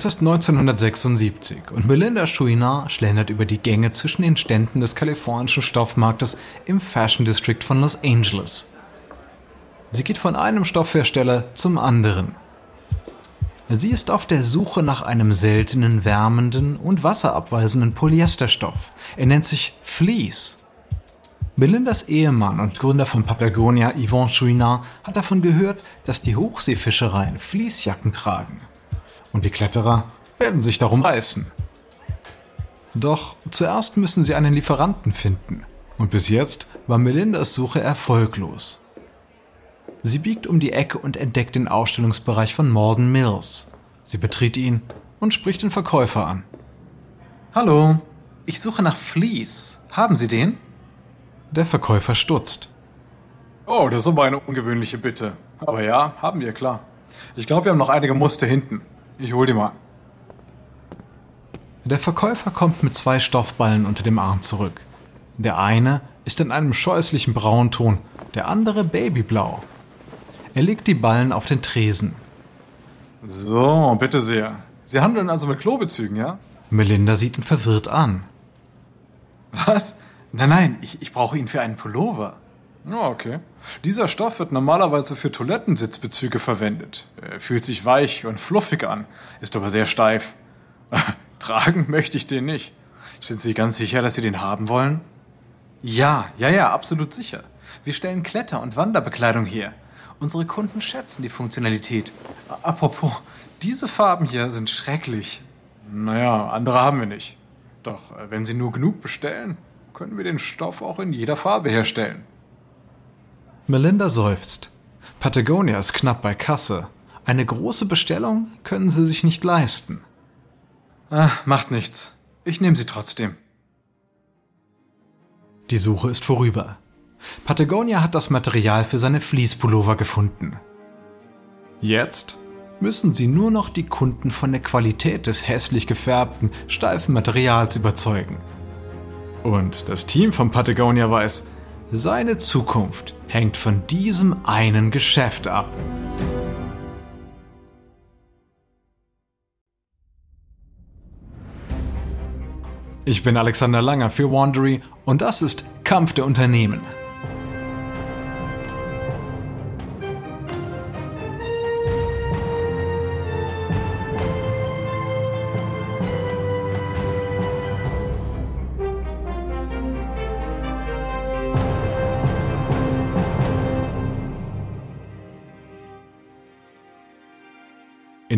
Es ist 1976 und Melinda Chouinard schlendert über die Gänge zwischen den Ständen des kalifornischen Stoffmarktes im Fashion District von Los Angeles. Sie geht von einem Stoffhersteller zum anderen. Sie ist auf der Suche nach einem seltenen, wärmenden und wasserabweisenden Polyesterstoff. Er nennt sich Fleece. Melindas Ehemann und Gründer von Patagonia, Yvon Chouinard, hat davon gehört, dass die Hochseefischereien Fließjacken tragen und die Kletterer werden sich darum reißen. Doch zuerst müssen sie einen Lieferanten finden und bis jetzt war Melindas Suche erfolglos. Sie biegt um die Ecke und entdeckt den Ausstellungsbereich von Morden Mills. Sie betritt ihn und spricht den Verkäufer an. Hallo, ich suche nach Fleece. Haben Sie den? Der Verkäufer stutzt. Oh, das ist aber eine ungewöhnliche Bitte. Aber ja, haben wir, klar. Ich glaube, wir haben noch einige Muster hinten. Ich hol die mal. Der Verkäufer kommt mit zwei Stoffballen unter dem Arm zurück. Der eine ist in einem scheußlichen Braunton, der andere babyblau. Er legt die Ballen auf den Tresen. So, bitte sehr. Sie handeln also mit Klobezügen, ja? Melinda sieht ihn verwirrt an. Was? Nein, nein, ich, ich brauche ihn für einen Pullover. Ja, okay. Dieser Stoff wird normalerweise für Toilettensitzbezüge verwendet. Er fühlt sich weich und fluffig an, ist aber sehr steif. Tragen möchte ich den nicht. Sind Sie ganz sicher, dass Sie den haben wollen? Ja, ja, ja, absolut sicher. Wir stellen Kletter- und Wanderbekleidung her. Unsere Kunden schätzen die Funktionalität. Apropos, diese Farben hier sind schrecklich. Naja, andere haben wir nicht. Doch äh, wenn Sie nur genug bestellen, können wir den Stoff auch in jeder Farbe herstellen. Melinda seufzt. Patagonia ist knapp bei Kasse. Eine große Bestellung können sie sich nicht leisten. Ah, macht nichts. Ich nehme sie trotzdem. Die Suche ist vorüber. Patagonia hat das Material für seine Fließpullover gefunden. Jetzt müssen sie nur noch die Kunden von der Qualität des hässlich gefärbten, steifen Materials überzeugen. Und das Team von Patagonia weiß, seine Zukunft hängt von diesem einen Geschäft ab. Ich bin Alexander Langer für Wandery und das ist Kampf der Unternehmen.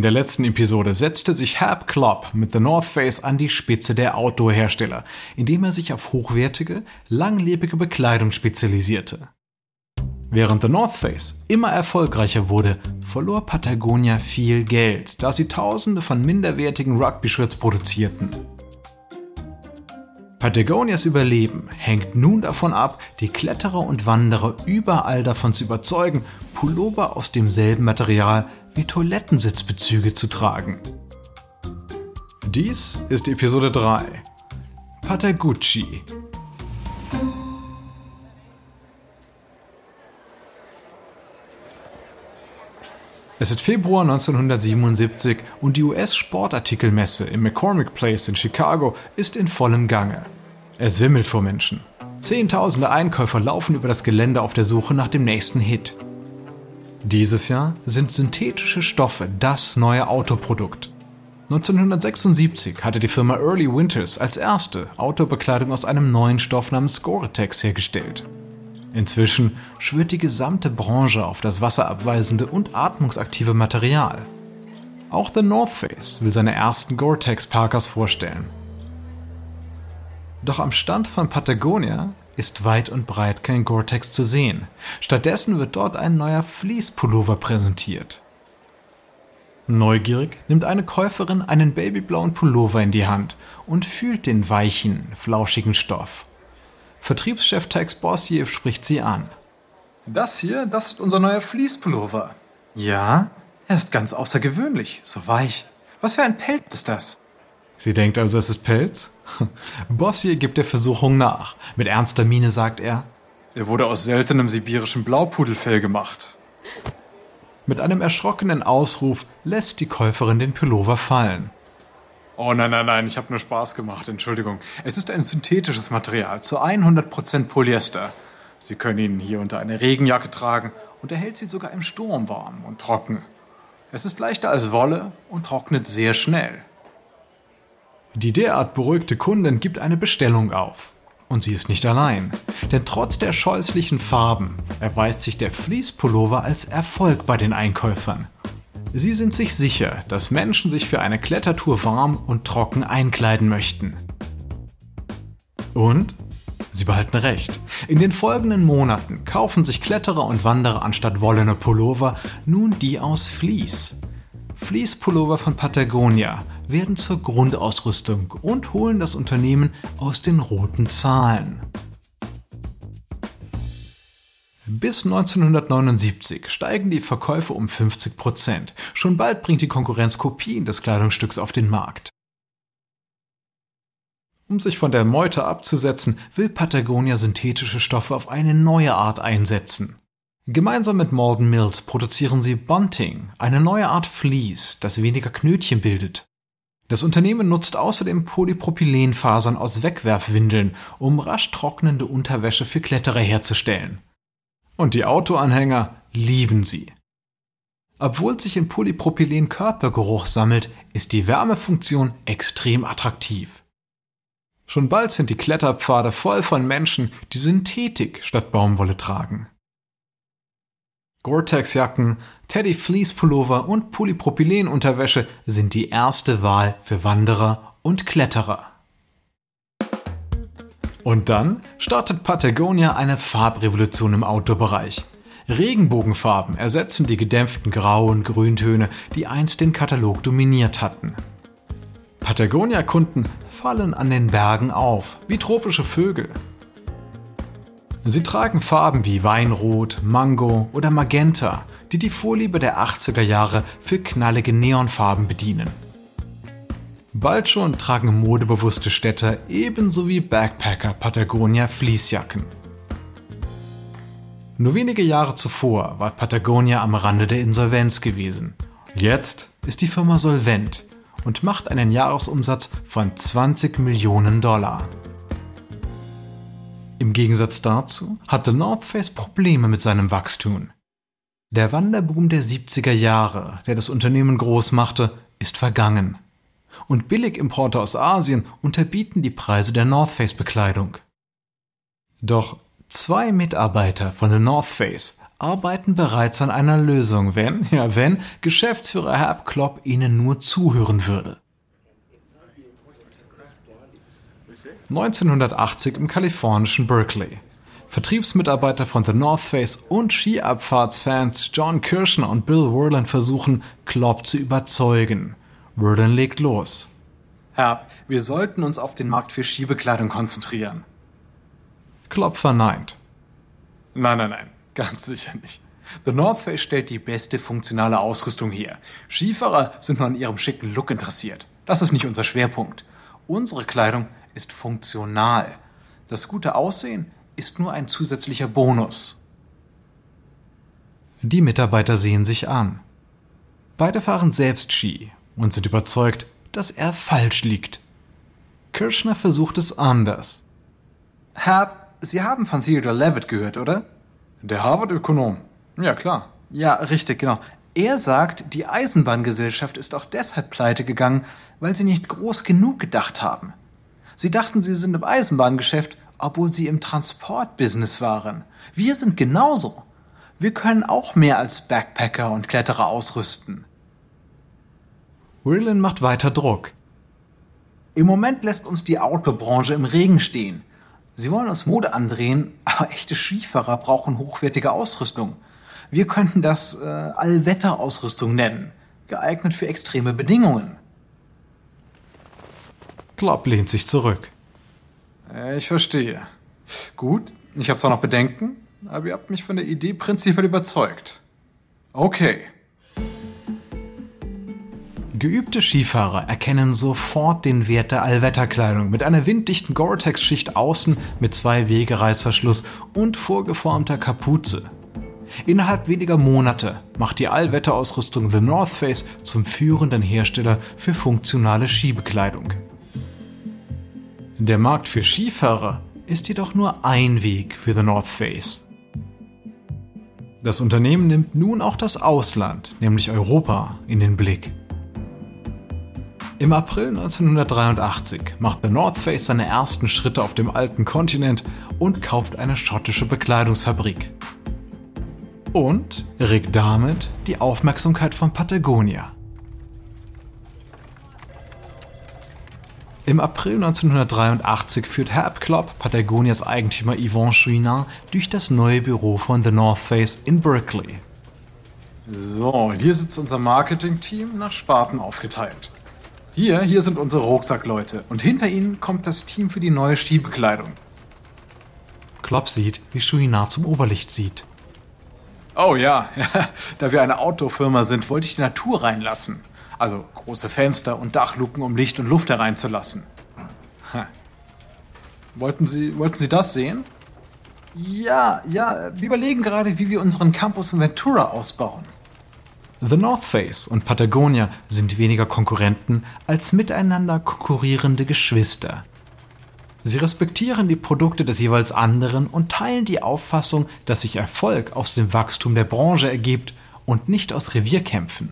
In der letzten Episode setzte sich Herb Klopp mit The North Face an die Spitze der Outdoor-Hersteller, indem er sich auf hochwertige, langlebige Bekleidung spezialisierte. Während The North Face immer erfolgreicher wurde, verlor Patagonia viel Geld, da sie tausende von minderwertigen Rugby-Shirts produzierten. Patagonias Überleben hängt nun davon ab, die Kletterer und Wanderer überall davon zu überzeugen, Pullover aus demselben Material wie Toilettensitzbezüge zu tragen. Dies ist Episode 3. Patagucci. Es ist Februar 1977 und die US-Sportartikelmesse im McCormick Place in Chicago ist in vollem Gange. Es wimmelt vor Menschen. Zehntausende Einkäufer laufen über das Gelände auf der Suche nach dem nächsten Hit. Dieses Jahr sind synthetische Stoffe das neue Autoprodukt. 1976 hatte die Firma Early Winters als erste Autobekleidung aus einem neuen Stoff namens Gore-Tex hergestellt. Inzwischen schwört die gesamte Branche auf das wasserabweisende und atmungsaktive Material. Auch The North Face will seine ersten Gore-Tex Parkers vorstellen. Doch am Stand von Patagonia ist weit und breit kein Gore-Tex zu sehen. Stattdessen wird dort ein neuer Fleece-Pullover präsentiert. Neugierig nimmt eine Käuferin einen babyblauen Pullover in die Hand und fühlt den weichen, flauschigen Stoff. Vertriebschef Tex Bossier spricht sie an. Das hier, das ist unser neuer Fleece-Pullover. Ja, er ist ganz außergewöhnlich, so weich. Was für ein Pelz ist das? Sie denkt also, es ist Pelz? Bossier gibt der Versuchung nach. Mit ernster Miene sagt er: Er wurde aus seltenem sibirischem Blaupudelfell gemacht. Mit einem erschrockenen Ausruf lässt die Käuferin den Pullover fallen. Oh nein, nein, nein, ich habe nur Spaß gemacht, Entschuldigung. Es ist ein synthetisches Material, zu 100% Polyester. Sie können ihn hier unter eine Regenjacke tragen und er hält sie sogar im Sturm warm und trocken. Es ist leichter als Wolle und trocknet sehr schnell. Die derart beruhigte Kundin gibt eine Bestellung auf. Und sie ist nicht allein. Denn trotz der scheußlichen Farben erweist sich der Fleece-Pullover als Erfolg bei den Einkäufern. Sie sind sich sicher, dass Menschen sich für eine Klettertour warm und trocken einkleiden möchten. Und sie behalten recht. In den folgenden Monaten kaufen sich Kletterer und Wanderer anstatt wollene Pullover nun die aus Fleece. Fleece-Pullover von Patagonia werden zur Grundausrüstung und holen das Unternehmen aus den roten Zahlen. Bis 1979 steigen die Verkäufe um 50 Prozent. Schon bald bringt die Konkurrenz Kopien des Kleidungsstücks auf den Markt. Um sich von der Meute abzusetzen, will Patagonia synthetische Stoffe auf eine neue Art einsetzen. Gemeinsam mit Malden Mills produzieren sie Bunting, eine neue Art Vlies, das weniger Knötchen bildet. Das Unternehmen nutzt außerdem Polypropylenfasern aus Wegwerfwindeln, um rasch trocknende Unterwäsche für Kletterer herzustellen. Und die Autoanhänger lieben sie. Obwohl sich in Polypropylen Körpergeruch sammelt, ist die Wärmefunktion extrem attraktiv. Schon bald sind die Kletterpfade voll von Menschen, die Synthetik statt Baumwolle tragen. Gore-Tex-Jacken, Teddy-Fleece-Pullover und Polypropylen-Unterwäsche sind die erste Wahl für Wanderer und Kletterer. Und dann startet Patagonia eine Farbrevolution im Outdoor-Bereich. Regenbogenfarben ersetzen die gedämpften Grau- und Grüntöne, die einst den Katalog dominiert hatten. Patagonia-Kunden fallen an den Bergen auf, wie tropische Vögel. Sie tragen Farben wie Weinrot, Mango oder Magenta, die die Vorliebe der 80er Jahre für knallige Neonfarben bedienen. Bald schon tragen modebewusste Städter ebenso wie Backpacker Patagonia Fließjacken. Nur wenige Jahre zuvor war Patagonia am Rande der Insolvenz gewesen. Jetzt ist die Firma solvent und macht einen Jahresumsatz von 20 Millionen Dollar. Im Gegensatz dazu hatte North Face Probleme mit seinem Wachstum. Der Wanderboom der 70er Jahre, der das Unternehmen groß machte, ist vergangen. Und Billigimporte aus Asien unterbieten die Preise der North Face Bekleidung. Doch zwei Mitarbeiter von der North Face arbeiten bereits an einer Lösung, wenn, ja wenn, Geschäftsführer Herb Klopp ihnen nur zuhören würde. 1980 im kalifornischen Berkeley. Vertriebsmitarbeiter von The North Face und Skiabfahrtsfans John Kirschner und Bill Werland versuchen, Klopp zu überzeugen. Werland legt los. Herr, wir sollten uns auf den Markt für Skibekleidung konzentrieren. Klopp verneint. Nein, nein, nein, ganz sicher nicht. The North Face stellt die beste funktionale Ausrüstung her. Skifahrer sind nur an ihrem schicken Look interessiert. Das ist nicht unser Schwerpunkt. Unsere Kleidung ist funktional. Das gute Aussehen ist nur ein zusätzlicher Bonus. Die Mitarbeiter sehen sich an. Beide fahren selbst Ski und sind überzeugt, dass er falsch liegt. Kirschner versucht es anders. Herr, Sie haben von Theodore Levitt gehört, oder? Der Harvard-Ökonom. Ja, klar. Ja, richtig, genau. Er sagt, die Eisenbahngesellschaft ist auch deshalb pleite gegangen, weil sie nicht groß genug gedacht haben. Sie dachten, sie sind im Eisenbahngeschäft, obwohl sie im Transportbusiness waren. Wir sind genauso. Wir können auch mehr als Backpacker und Kletterer ausrüsten. Whirlin macht weiter Druck. Im Moment lässt uns die Outdoor-Branche im Regen stehen. Sie wollen uns Mode andrehen, aber echte Skifahrer brauchen hochwertige Ausrüstung. Wir könnten das äh, Allwetterausrüstung nennen, geeignet für extreme Bedingungen. Klopp lehnt sich zurück. Äh, ich verstehe. Gut, ich habe zwar noch Bedenken, aber ihr habt mich von der Idee prinzipiell überzeugt. Okay. Geübte Skifahrer erkennen sofort den Wert der Allwetterkleidung mit einer winddichten Gore-Tex-Schicht außen mit zwei Wegereißverschluss und vorgeformter Kapuze. Innerhalb weniger Monate macht die Allwetterausrüstung The North Face zum führenden Hersteller für funktionale Skibekleidung. Der Markt für Skifahrer ist jedoch nur ein Weg für The North Face. Das Unternehmen nimmt nun auch das Ausland, nämlich Europa, in den Blick. Im April 1983 macht The North Face seine ersten Schritte auf dem alten Kontinent und kauft eine schottische Bekleidungsfabrik. Und regt damit die Aufmerksamkeit von Patagonia. Im April 1983 führt Herb Klopp, Patagonias Eigentümer Yvon Chouinard, durch das neue Büro von The North Face in Berkeley. So, hier sitzt unser Marketing-Team nach Sparten aufgeteilt. Hier, hier sind unsere Rucksackleute und hinter ihnen kommt das Team für die neue Skibekleidung. Klopp sieht, wie Chouinard zum Oberlicht sieht. Oh ja, da wir eine Outdoor-Firma sind, wollte ich die Natur reinlassen. Also große Fenster und Dachluken, um Licht und Luft hereinzulassen. Ha. Wollten Sie, wollten Sie das sehen? Ja, ja, wir überlegen gerade, wie wir unseren Campus in Ventura ausbauen. The North Face und Patagonia sind weniger Konkurrenten als miteinander konkurrierende Geschwister. Sie respektieren die Produkte des jeweils anderen und teilen die Auffassung, dass sich Erfolg aus dem Wachstum der Branche ergibt und nicht aus Revierkämpfen.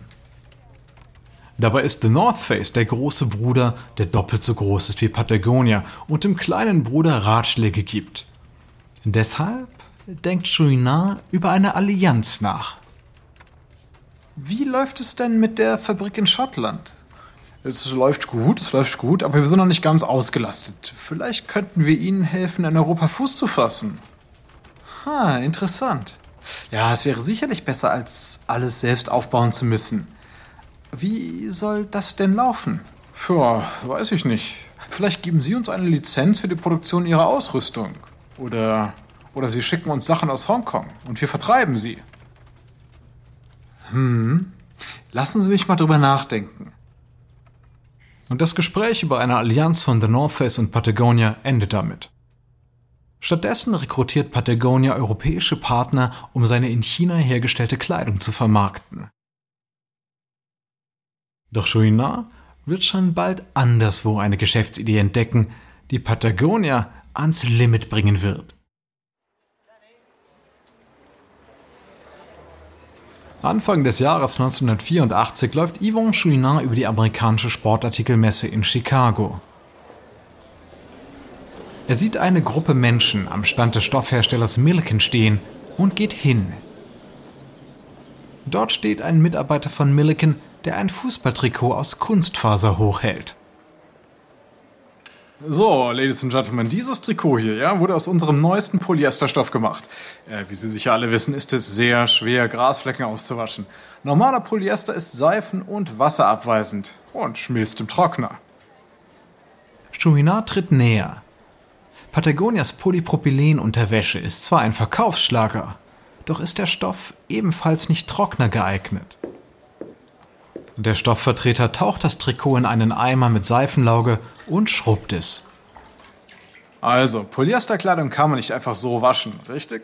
Dabei ist The North Face der große Bruder, der doppelt so groß ist wie Patagonia und dem kleinen Bruder Ratschläge gibt. Deshalb denkt Chouinard über eine Allianz nach. Wie läuft es denn mit der Fabrik in Schottland? Es läuft gut, es läuft gut, aber wir sind noch nicht ganz ausgelastet. Vielleicht könnten wir Ihnen helfen, in Europa Fuß zu fassen. Ha, interessant. Ja, es wäre sicherlich besser, als alles selbst aufbauen zu müssen. Wie soll das denn laufen? Tja, weiß ich nicht. Vielleicht geben Sie uns eine Lizenz für die Produktion Ihrer Ausrüstung. Oder, oder Sie schicken uns Sachen aus Hongkong und wir vertreiben sie. Hm, lassen Sie mich mal drüber nachdenken. Und das Gespräch über eine Allianz von The North Face und Patagonia endet damit. Stattdessen rekrutiert Patagonia europäische Partner, um seine in China hergestellte Kleidung zu vermarkten. Doch Chouinard wird schon bald anderswo eine Geschäftsidee entdecken, die Patagonia ans Limit bringen wird. Anfang des Jahres 1984 läuft Yvon Chouinard über die amerikanische Sportartikelmesse in Chicago. Er sieht eine Gruppe Menschen am Stand des Stoffherstellers Milliken stehen und geht hin. Dort steht ein Mitarbeiter von Milliken, der ein Fußballtrikot aus Kunstfaser hochhält. So, Ladies and Gentlemen, dieses Trikot hier, ja, wurde aus unserem neuesten Polyesterstoff gemacht. Äh, wie Sie sicher alle wissen, ist es sehr schwer, Grasflecken auszuwaschen. Normaler Polyester ist seifen- und wasserabweisend und schmilzt im Trockner. Chouinard tritt näher. Patagonias Polypropylenunterwäsche ist zwar ein Verkaufsschlager, doch ist der Stoff ebenfalls nicht trockner geeignet. Der Stoffvertreter taucht das Trikot in einen Eimer mit Seifenlauge und schrubbt es. Also, Polyesterkleidung kann man nicht einfach so waschen, richtig?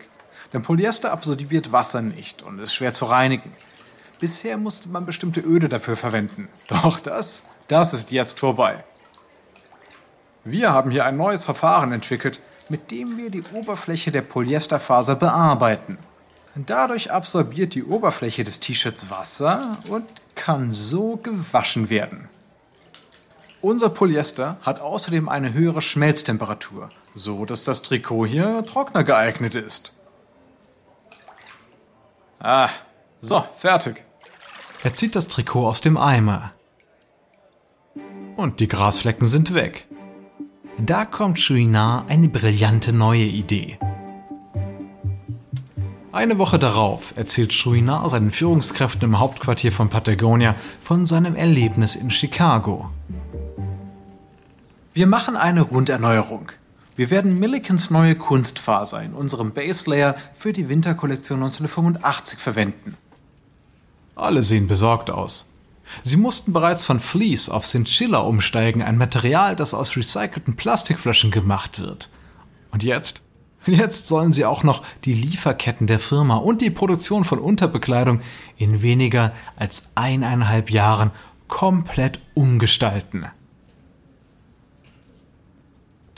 Denn Polyester absorbiert Wasser nicht und ist schwer zu reinigen. Bisher musste man bestimmte Öle dafür verwenden. Doch das, das ist jetzt vorbei. Wir haben hier ein neues Verfahren entwickelt, mit dem wir die Oberfläche der Polyesterfaser bearbeiten. Dadurch absorbiert die Oberfläche des T-Shirts Wasser und kann so gewaschen werden. Unser Polyester hat außerdem eine höhere Schmelztemperatur, so dass das Trikot hier trockner geeignet ist. Ah, so, fertig. Er zieht das Trikot aus dem Eimer. Und die Grasflecken sind weg. Da kommt Chouinard eine brillante neue Idee. Eine Woche darauf erzählt Chouinard seinen Führungskräften im Hauptquartier von Patagonia von seinem Erlebnis in Chicago. Wir machen eine Runderneuerung. Wir werden Millikens neue Kunstfaser in unserem Base Layer für die Winterkollektion 1985 verwenden. Alle sehen besorgt aus. Sie mussten bereits von Fleece auf Chinchilla umsteigen, ein Material, das aus recycelten Plastikflaschen gemacht wird. Und jetzt Jetzt sollen sie auch noch die Lieferketten der Firma und die Produktion von Unterbekleidung in weniger als eineinhalb Jahren komplett umgestalten.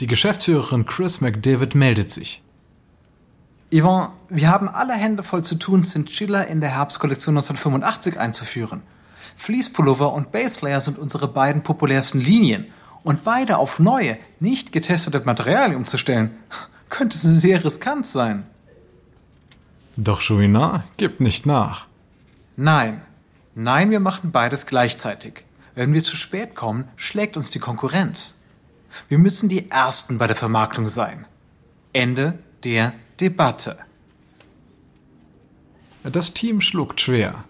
Die Geschäftsführerin Chris McDavid meldet sich. Yvonne, wir haben alle Hände voll zu tun, Chinchilla in der Herbstkollektion 1985 einzuführen. Fleece-Pullover und Baselayer sind unsere beiden populärsten Linien. Und beide auf neue, nicht getestete Materialien umzustellen, könnte sehr riskant sein. Doch Chouinard gibt nicht nach. Nein, nein, wir machen beides gleichzeitig. Wenn wir zu spät kommen, schlägt uns die Konkurrenz. Wir müssen die Ersten bei der Vermarktung sein. Ende der Debatte. Das Team schluckt schwer.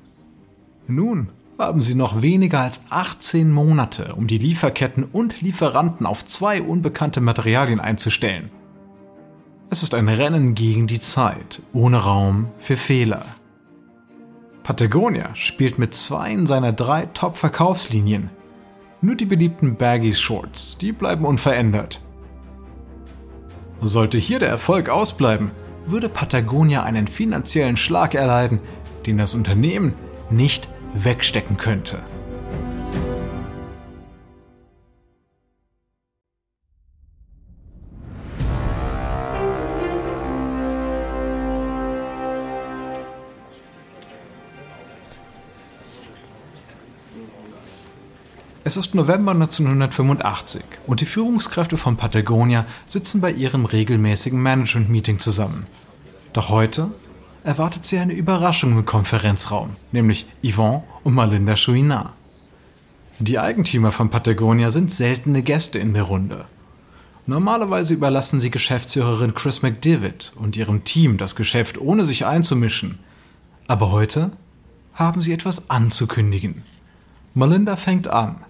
Nun haben sie noch weniger als 18 Monate, um die Lieferketten und Lieferanten auf zwei unbekannte Materialien einzustellen. Es ist ein Rennen gegen die Zeit, ohne Raum für Fehler. Patagonia spielt mit zwei seiner drei Top-Verkaufslinien. Nur die beliebten Baggies Shorts, die bleiben unverändert. Sollte hier der Erfolg ausbleiben, würde Patagonia einen finanziellen Schlag erleiden, den das Unternehmen nicht wegstecken könnte. Es ist November 1985 und die Führungskräfte von Patagonia sitzen bei ihrem regelmäßigen Management-Meeting zusammen. Doch heute erwartet sie eine Überraschung im Konferenzraum, nämlich Yvonne und Malinda Chouinard. Die Eigentümer von Patagonia sind seltene Gäste in der Runde. Normalerweise überlassen sie Geschäftsführerin Chris McDivitt und ihrem Team das Geschäft, ohne sich einzumischen. Aber heute haben sie etwas anzukündigen. Malinda fängt an.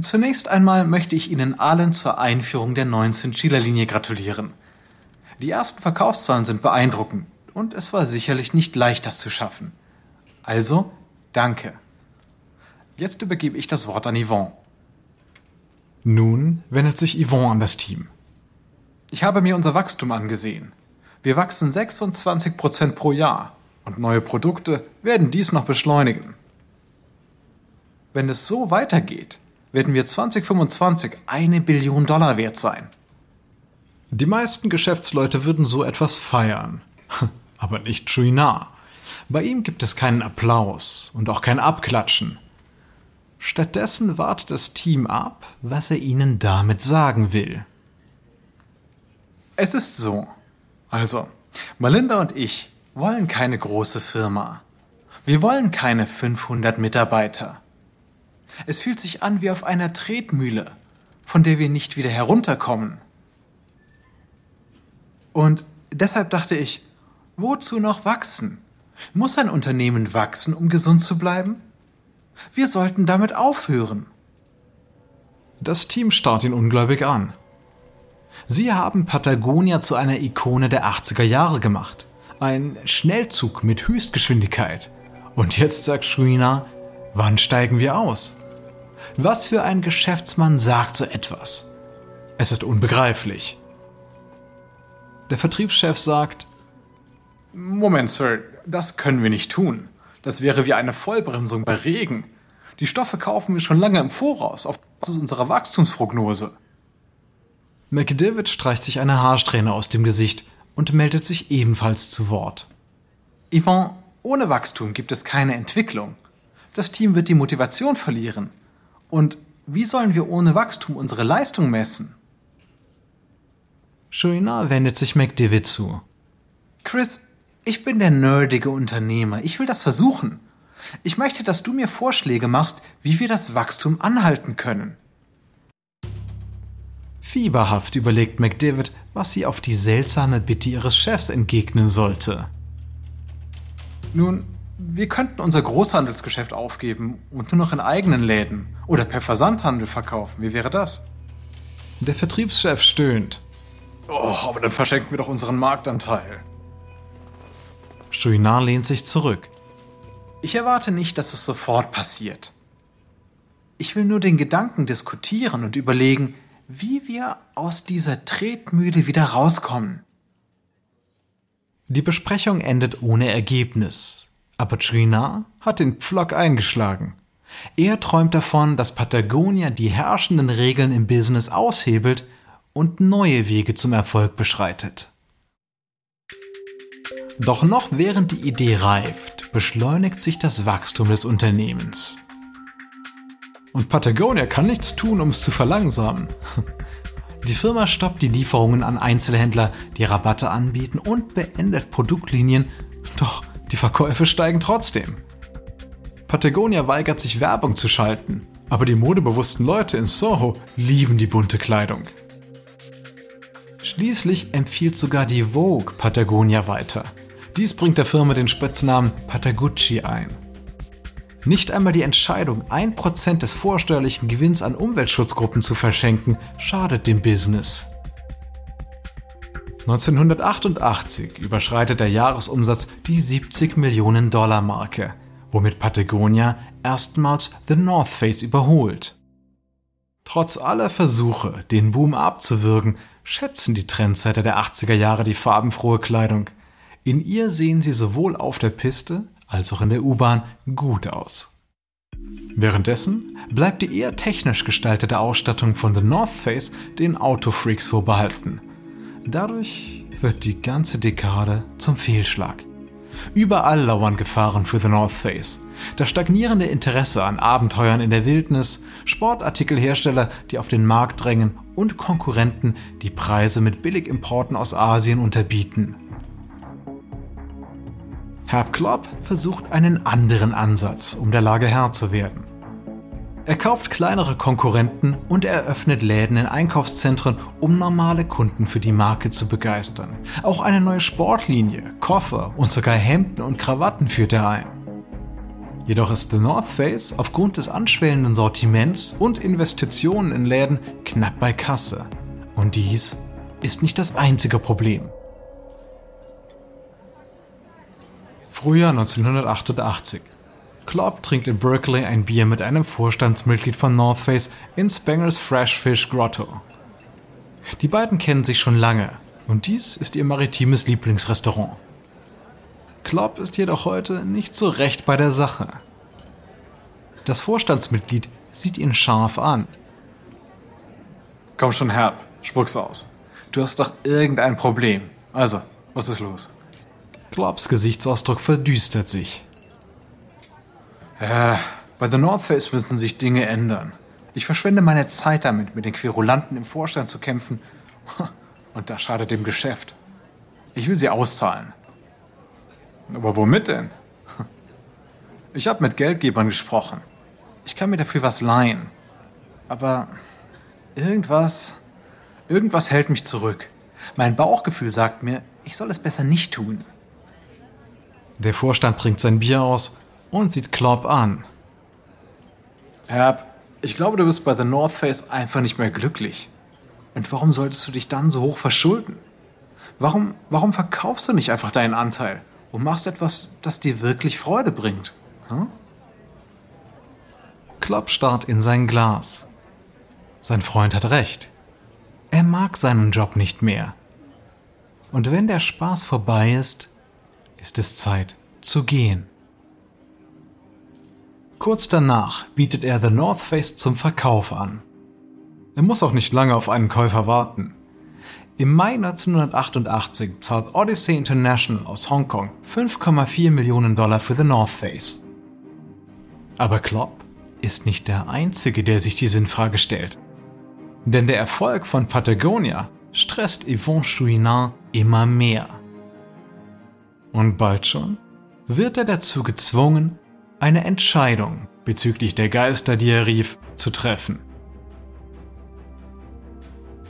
Zunächst einmal möchte ich Ihnen allen zur Einführung der 19 Schieler-Linie gratulieren. Die ersten Verkaufszahlen sind beeindruckend und es war sicherlich nicht leicht, das zu schaffen. Also, danke. Jetzt übergebe ich das Wort an Yvonne. Nun wendet sich Yvonne an das Team. Ich habe mir unser Wachstum angesehen. Wir wachsen 26 Prozent pro Jahr und neue Produkte werden dies noch beschleunigen. Wenn es so weitergeht, werden wir 2025 eine Billion Dollar wert sein. Die meisten Geschäftsleute würden so etwas feiern aber nicht Chouinard. Bei ihm gibt es keinen Applaus und auch kein Abklatschen. Stattdessen wartet das Team ab, was er ihnen damit sagen will. Es ist so. Also, Melinda und ich wollen keine große Firma. Wir wollen keine 500 Mitarbeiter. Es fühlt sich an wie auf einer Tretmühle, von der wir nicht wieder herunterkommen. Und deshalb dachte ich, Wozu noch wachsen? Muss ein Unternehmen wachsen, um gesund zu bleiben? Wir sollten damit aufhören. Das Team starrt ihn ungläubig an. Sie haben Patagonia zu einer Ikone der 80er Jahre gemacht. Ein Schnellzug mit Höchstgeschwindigkeit. Und jetzt sagt Shrina, wann steigen wir aus? Was für ein Geschäftsmann sagt so etwas? Es ist unbegreiflich. Der Vertriebschef sagt, Moment, Sir, das können wir nicht tun. Das wäre wie eine Vollbremsung bei Regen. Die Stoffe kaufen wir schon lange im Voraus, auf Basis unserer Wachstumsprognose. McDavid streicht sich eine Haarsträhne aus dem Gesicht und meldet sich ebenfalls zu Wort. Yvonne, ohne Wachstum gibt es keine Entwicklung. Das Team wird die Motivation verlieren. Und wie sollen wir ohne Wachstum unsere Leistung messen? Chouinard wendet sich McDavid zu. Chris, ich bin der nerdige Unternehmer. Ich will das versuchen. Ich möchte, dass du mir Vorschläge machst, wie wir das Wachstum anhalten können. Fieberhaft überlegt McDavid, was sie auf die seltsame Bitte ihres Chefs entgegnen sollte. Nun, wir könnten unser Großhandelsgeschäft aufgeben und nur noch in eigenen Läden oder per Versandhandel verkaufen. Wie wäre das? Der Vertriebschef stöhnt. Oh, aber dann verschenken wir doch unseren Marktanteil. Chouinard lehnt sich zurück. Ich erwarte nicht, dass es sofort passiert. Ich will nur den Gedanken diskutieren und überlegen, wie wir aus dieser Tretmühle wieder rauskommen. Die Besprechung endet ohne Ergebnis, aber Chouinard hat den Pflock eingeschlagen. Er träumt davon, dass Patagonia die herrschenden Regeln im Business aushebelt und neue Wege zum Erfolg beschreitet. Doch noch während die Idee reift, beschleunigt sich das Wachstum des Unternehmens. Und Patagonia kann nichts tun, um es zu verlangsamen. Die Firma stoppt die Lieferungen an Einzelhändler, die Rabatte anbieten und beendet Produktlinien, doch die Verkäufe steigen trotzdem. Patagonia weigert sich Werbung zu schalten, aber die modebewussten Leute in Soho lieben die bunte Kleidung. Schließlich empfiehlt sogar die Vogue Patagonia weiter. Dies bringt der Firma den Spitznamen Patagucci ein. Nicht einmal die Entscheidung, 1% des vorsteuerlichen Gewinns an Umweltschutzgruppen zu verschenken, schadet dem Business. 1988 überschreitet der Jahresumsatz die 70 Millionen Dollar Marke, womit Patagonia erstmals The North Face überholt. Trotz aller Versuche, den Boom abzuwürgen, schätzen die Trendsetter der 80er Jahre die farbenfrohe Kleidung. In ihr sehen sie sowohl auf der Piste als auch in der U-Bahn gut aus. Währenddessen bleibt die eher technisch gestaltete Ausstattung von The North Face den Autofreaks vorbehalten. Dadurch wird die ganze Dekade zum Fehlschlag. Überall lauern Gefahren für The North Face. Das stagnierende Interesse an Abenteuern in der Wildnis, Sportartikelhersteller, die auf den Markt drängen und Konkurrenten, die Preise mit Billigimporten aus Asien unterbieten. Herb Klopp versucht einen anderen Ansatz, um der Lage Herr zu werden. Er kauft kleinere Konkurrenten und eröffnet Läden in Einkaufszentren, um normale Kunden für die Marke zu begeistern. Auch eine neue Sportlinie, Koffer und sogar Hemden und Krawatten führt er ein. Jedoch ist The North Face aufgrund des anschwellenden Sortiments und Investitionen in Läden knapp bei Kasse. Und dies ist nicht das einzige Problem. Frühjahr 1988. Klopp trinkt in Berkeley ein Bier mit einem Vorstandsmitglied von North Face in Spangers Fresh Fish Grotto. Die beiden kennen sich schon lange und dies ist ihr maritimes Lieblingsrestaurant. Klopp ist jedoch heute nicht so recht bei der Sache. Das Vorstandsmitglied sieht ihn scharf an. Komm schon, Herb, spuck's aus. Du hast doch irgendein Problem. Also, was ist los? Klopps Gesichtsausdruck verdüstert sich. Ja, bei The North Face müssen sich Dinge ändern. Ich verschwende meine Zeit damit, mit den Querulanten im Vorstand zu kämpfen. Und das schadet dem Geschäft. Ich will sie auszahlen. Aber womit denn? Ich habe mit Geldgebern gesprochen. Ich kann mir dafür was leihen. Aber irgendwas, irgendwas hält mich zurück. Mein Bauchgefühl sagt mir, ich soll es besser nicht tun. Der Vorstand trinkt sein Bier aus und sieht Klopp an. Herb, ich glaube, du bist bei The North Face einfach nicht mehr glücklich. Und warum solltest du dich dann so hoch verschulden? Warum, warum verkaufst du nicht einfach deinen Anteil und machst etwas, das dir wirklich Freude bringt? Hm? Klopp starrt in sein Glas. Sein Freund hat recht. Er mag seinen Job nicht mehr. Und wenn der Spaß vorbei ist, ist es Zeit zu gehen. Kurz danach bietet er The North Face zum Verkauf an. Er muss auch nicht lange auf einen Käufer warten. Im Mai 1988 zahlt Odyssey International aus Hongkong 5,4 Millionen Dollar für The North Face. Aber Klopp ist nicht der Einzige, der sich die Sinnfrage stellt. Denn der Erfolg von Patagonia stresst Yvon Chouinard immer mehr. Und bald schon wird er dazu gezwungen, eine Entscheidung bezüglich der Geister, die er rief, zu treffen.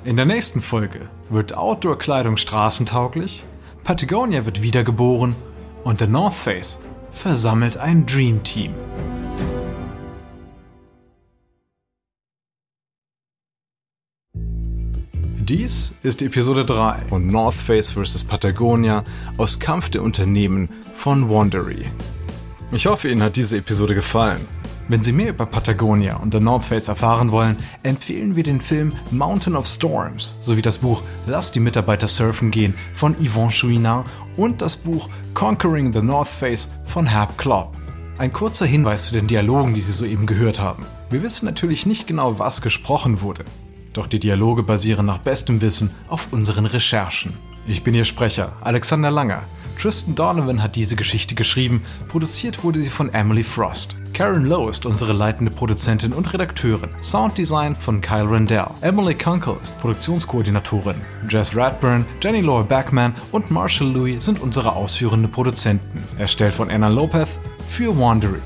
In der nächsten Folge wird Outdoor-Kleidung straßentauglich, Patagonia wird wiedergeboren und der North Face versammelt ein Dream Team. Dies ist Episode 3 von North Face vs. Patagonia aus Kampf der Unternehmen von Wandery. Ich hoffe, Ihnen hat diese Episode gefallen. Wenn Sie mehr über Patagonia und The North Face erfahren wollen, empfehlen wir den Film Mountain of Storms sowie das Buch Lass die Mitarbeiter surfen gehen von Yvon Chouinard und das Buch Conquering the North Face von Herb Klopp. Ein kurzer Hinweis zu den Dialogen, die Sie soeben gehört haben. Wir wissen natürlich nicht genau, was gesprochen wurde. Doch die Dialoge basieren nach bestem Wissen auf unseren Recherchen. Ich bin Ihr Sprecher, Alexander Langer. Tristan Donovan hat diese Geschichte geschrieben, produziert wurde sie von Emily Frost. Karen Lowe ist unsere leitende Produzentin und Redakteurin. Sounddesign von Kyle Rendell. Emily Kunkel ist Produktionskoordinatorin. Jess Radburn, Jenny Laura Backman und Marshall Louis sind unsere ausführenden Produzenten. Erstellt von Anna Lopez für Wandery.